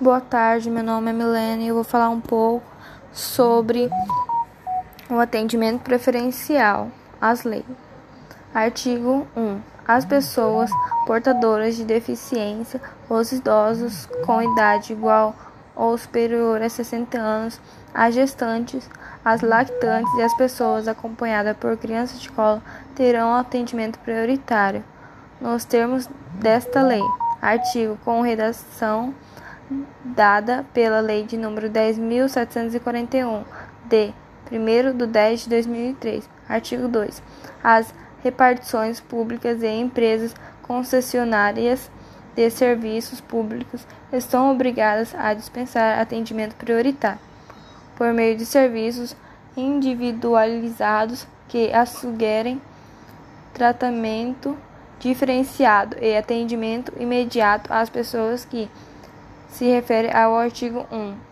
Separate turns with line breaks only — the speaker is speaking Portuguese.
Boa tarde, meu nome é Milene e eu vou falar um pouco sobre o atendimento preferencial às leis. Artigo 1. As pessoas portadoras de deficiência, os idosos com idade igual ou superior a 60 anos, as gestantes, as lactantes e as pessoas acompanhadas por crianças de colo terão atendimento prioritário nos termos desta lei. Artigo com redação dada pela Lei de número 10.741, de 1 de 10 de 2003. Artigo 2. As repartições públicas e empresas concessionárias de serviços públicos estão obrigadas a dispensar atendimento prioritário por meio de serviços individualizados que assuguem tratamento diferenciado e atendimento imediato às pessoas que se refere ao artigo 1